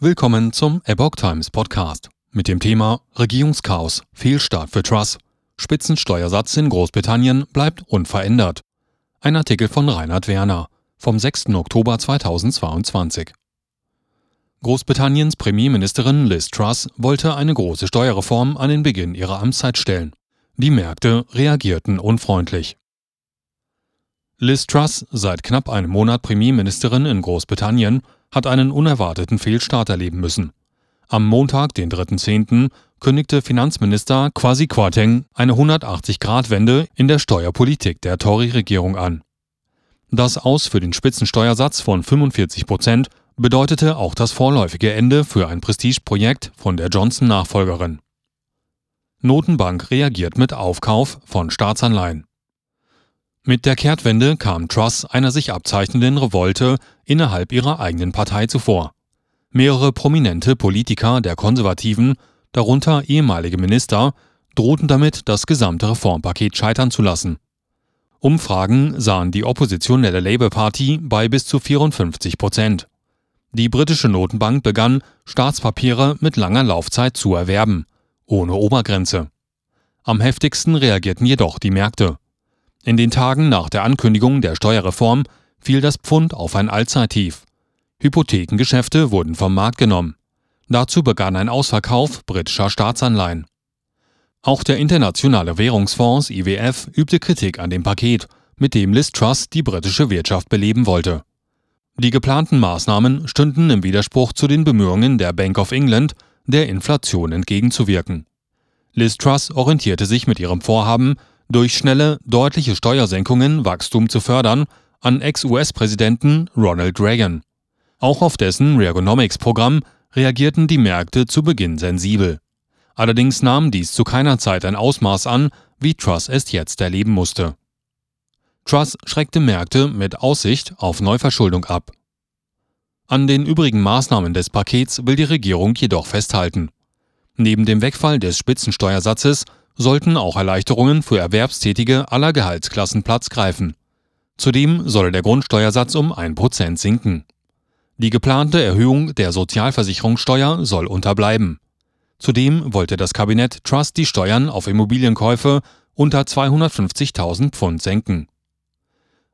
Willkommen zum Epoch Times Podcast mit dem Thema Regierungschaos, Fehlstart für Truss. Spitzensteuersatz in Großbritannien bleibt unverändert. Ein Artikel von Reinhard Werner vom 6. Oktober 2022. Großbritanniens Premierministerin Liz Truss wollte eine große Steuerreform an den Beginn ihrer Amtszeit stellen. Die Märkte reagierten unfreundlich. Liz Truss, seit knapp einem Monat Premierministerin in Großbritannien, hat einen unerwarteten Fehlstart erleben müssen. Am Montag, den 3.10., kündigte Finanzminister Kwasi Kwarteng eine 180-Grad-Wende in der Steuerpolitik der Tory-Regierung an. Das Aus für den Spitzensteuersatz von 45 Prozent bedeutete auch das vorläufige Ende für ein Prestigeprojekt von der Johnson-Nachfolgerin. Notenbank reagiert mit Aufkauf von Staatsanleihen. Mit der Kehrtwende kam Truss einer sich abzeichnenden Revolte innerhalb ihrer eigenen Partei zuvor. Mehrere prominente Politiker der Konservativen, darunter ehemalige Minister, drohten damit, das gesamte Reformpaket scheitern zu lassen. Umfragen sahen die oppositionelle Labour Party bei bis zu 54 Prozent. Die britische Notenbank begann, Staatspapiere mit langer Laufzeit zu erwerben, ohne Obergrenze. Am heftigsten reagierten jedoch die Märkte. In den Tagen nach der Ankündigung der Steuerreform fiel das Pfund auf ein Allzeittief. Hypothekengeschäfte wurden vom Markt genommen. Dazu begann ein Ausverkauf britischer Staatsanleihen. Auch der Internationale Währungsfonds IWF übte Kritik an dem Paket, mit dem Liz Truss die britische Wirtschaft beleben wollte. Die geplanten Maßnahmen stünden im Widerspruch zu den Bemühungen der Bank of England, der Inflation entgegenzuwirken. Liz Truss orientierte sich mit ihrem Vorhaben durch schnelle, deutliche Steuersenkungen Wachstum zu fördern, an Ex-US-Präsidenten Ronald Reagan. Auch auf dessen Reaganomics-Programm reagierten die Märkte zu Beginn sensibel. Allerdings nahm dies zu keiner Zeit ein Ausmaß an, wie Truss es jetzt erleben musste. Truss schreckte Märkte mit Aussicht auf Neuverschuldung ab. An den übrigen Maßnahmen des Pakets will die Regierung jedoch festhalten. Neben dem Wegfall des Spitzensteuersatzes sollten auch Erleichterungen für Erwerbstätige aller Gehaltsklassen Platz greifen. Zudem solle der Grundsteuersatz um 1% sinken. Die geplante Erhöhung der Sozialversicherungssteuer soll unterbleiben. Zudem wollte das Kabinett Trust die Steuern auf Immobilienkäufe unter 250.000 Pfund senken.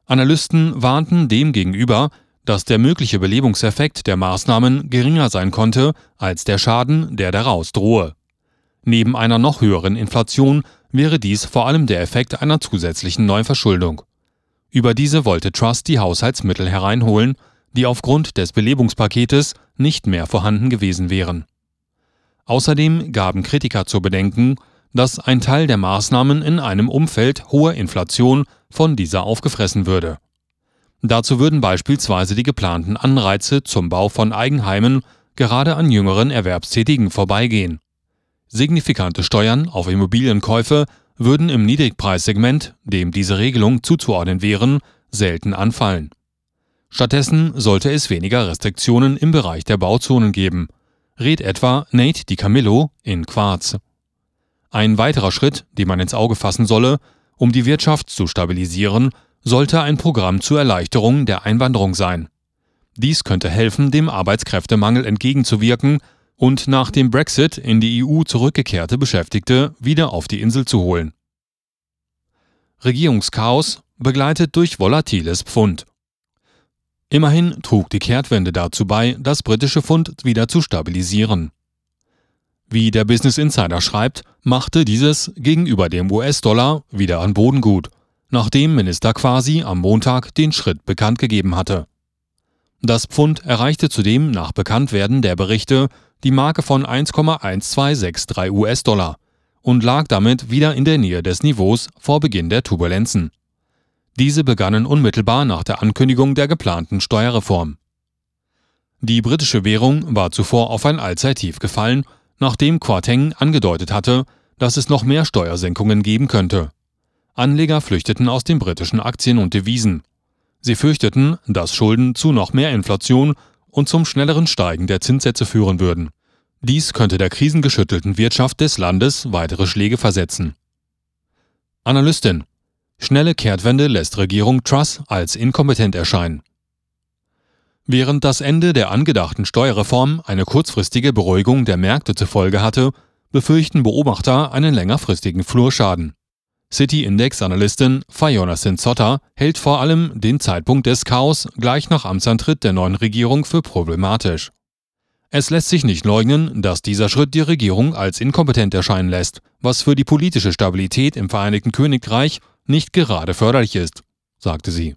Analysten warnten demgegenüber, dass der mögliche Belebungseffekt der Maßnahmen geringer sein konnte als der Schaden, der daraus drohe. Neben einer noch höheren Inflation wäre dies vor allem der Effekt einer zusätzlichen Neuverschuldung. Über diese wollte Trust die Haushaltsmittel hereinholen, die aufgrund des Belebungspaketes nicht mehr vorhanden gewesen wären. Außerdem gaben Kritiker zu bedenken, dass ein Teil der Maßnahmen in einem Umfeld hoher Inflation von dieser aufgefressen würde. Dazu würden beispielsweise die geplanten Anreize zum Bau von Eigenheimen gerade an jüngeren Erwerbstätigen vorbeigehen. Signifikante Steuern auf Immobilienkäufe würden im Niedrigpreissegment, dem diese Regelung zuzuordnen wären, selten anfallen. Stattdessen sollte es weniger Restriktionen im Bereich der Bauzonen geben, rät etwa Nate DiCamillo in Quarz. Ein weiterer Schritt, den man ins Auge fassen solle, um die Wirtschaft zu stabilisieren, sollte ein Programm zur Erleichterung der Einwanderung sein. Dies könnte helfen, dem Arbeitskräftemangel entgegenzuwirken und nach dem Brexit in die EU zurückgekehrte Beschäftigte wieder auf die Insel zu holen. Regierungschaos begleitet durch volatiles Pfund. Immerhin trug die Kehrtwende dazu bei, das britische Pfund wieder zu stabilisieren. Wie der Business Insider schreibt, machte dieses gegenüber dem US-Dollar wieder an Boden gut, nachdem Minister Quasi am Montag den Schritt bekannt gegeben hatte. Das Pfund erreichte zudem nach Bekanntwerden der Berichte die Marke von 1,1263 US-Dollar und lag damit wieder in der Nähe des Niveaus vor Beginn der Turbulenzen. Diese begannen unmittelbar nach der Ankündigung der geplanten Steuerreform. Die britische Währung war zuvor auf ein Allzeittief gefallen, nachdem Quarteng angedeutet hatte, dass es noch mehr Steuersenkungen geben könnte. Anleger flüchteten aus den britischen Aktien und Devisen. Sie fürchteten, dass Schulden zu noch mehr Inflation und zum schnelleren Steigen der Zinssätze führen würden. Dies könnte der krisengeschüttelten Wirtschaft des Landes weitere Schläge versetzen. Analystin Schnelle Kehrtwende lässt Regierung Truss als inkompetent erscheinen. Während das Ende der angedachten Steuerreform eine kurzfristige Beruhigung der Märkte zur Folge hatte, befürchten Beobachter einen längerfristigen Flurschaden. City-Index-Analystin Fiona Sinzotta hält vor allem den Zeitpunkt des Chaos gleich nach Amtsantritt der neuen Regierung für problematisch. Es lässt sich nicht leugnen, dass dieser Schritt die Regierung als inkompetent erscheinen lässt, was für die politische Stabilität im Vereinigten Königreich nicht gerade förderlich ist, sagte sie.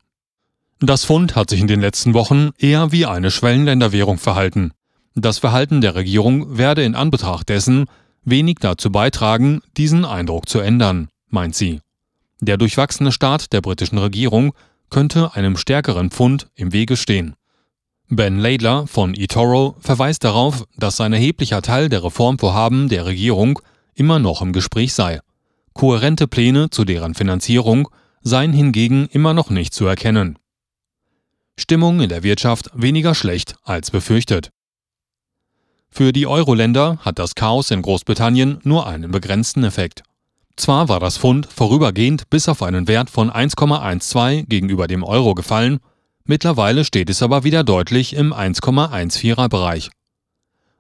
Das Pfund hat sich in den letzten Wochen eher wie eine Schwellenländerwährung verhalten. Das Verhalten der Regierung werde in Anbetracht dessen wenig dazu beitragen, diesen Eindruck zu ändern, meint sie. Der durchwachsene Staat der britischen Regierung könnte einem stärkeren Pfund im Wege stehen. Ben Laidler von eToro verweist darauf, dass ein erheblicher Teil der Reformvorhaben der Regierung immer noch im Gespräch sei. Kohärente Pläne zu deren Finanzierung seien hingegen immer noch nicht zu erkennen. Stimmung in der Wirtschaft weniger schlecht als befürchtet. Für die Euro-Länder hat das Chaos in Großbritannien nur einen begrenzten Effekt. Zwar war das Pfund vorübergehend bis auf einen Wert von 1,12 gegenüber dem Euro gefallen, mittlerweile steht es aber wieder deutlich im 1,14er Bereich.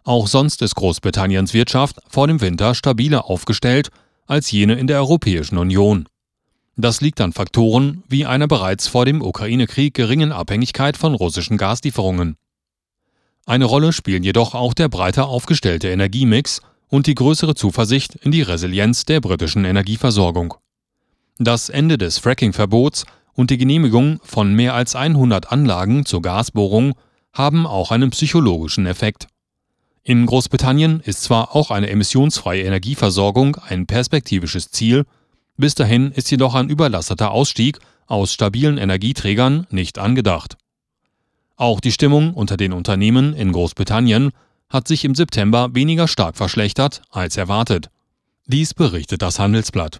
Auch sonst ist Großbritanniens Wirtschaft vor dem Winter stabiler aufgestellt als jene in der Europäischen Union. Das liegt an Faktoren wie einer bereits vor dem Ukraine-Krieg geringen Abhängigkeit von russischen Gaslieferungen. Eine Rolle spielen jedoch auch der breiter aufgestellte Energiemix und die größere Zuversicht in die Resilienz der britischen Energieversorgung. Das Ende des Fracking-Verbots und die Genehmigung von mehr als 100 Anlagen zur Gasbohrung haben auch einen psychologischen Effekt. In Großbritannien ist zwar auch eine emissionsfreie Energieversorgung ein perspektivisches Ziel, bis dahin ist jedoch ein überlasteter Ausstieg aus stabilen Energieträgern nicht angedacht. Auch die Stimmung unter den Unternehmen in Großbritannien hat sich im September weniger stark verschlechtert als erwartet. Dies berichtet das Handelsblatt.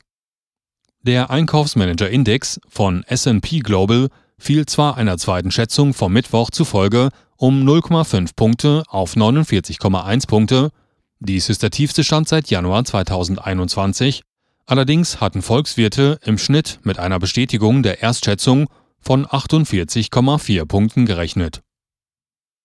Der Einkaufsmanager-Index von SP Global fiel zwar einer zweiten Schätzung vom Mittwoch zufolge um 0,5 Punkte auf 49,1 Punkte, dies ist der tiefste Stand seit Januar 2021, Allerdings hatten Volkswirte im Schnitt mit einer Bestätigung der Erstschätzung von 48,4 Punkten gerechnet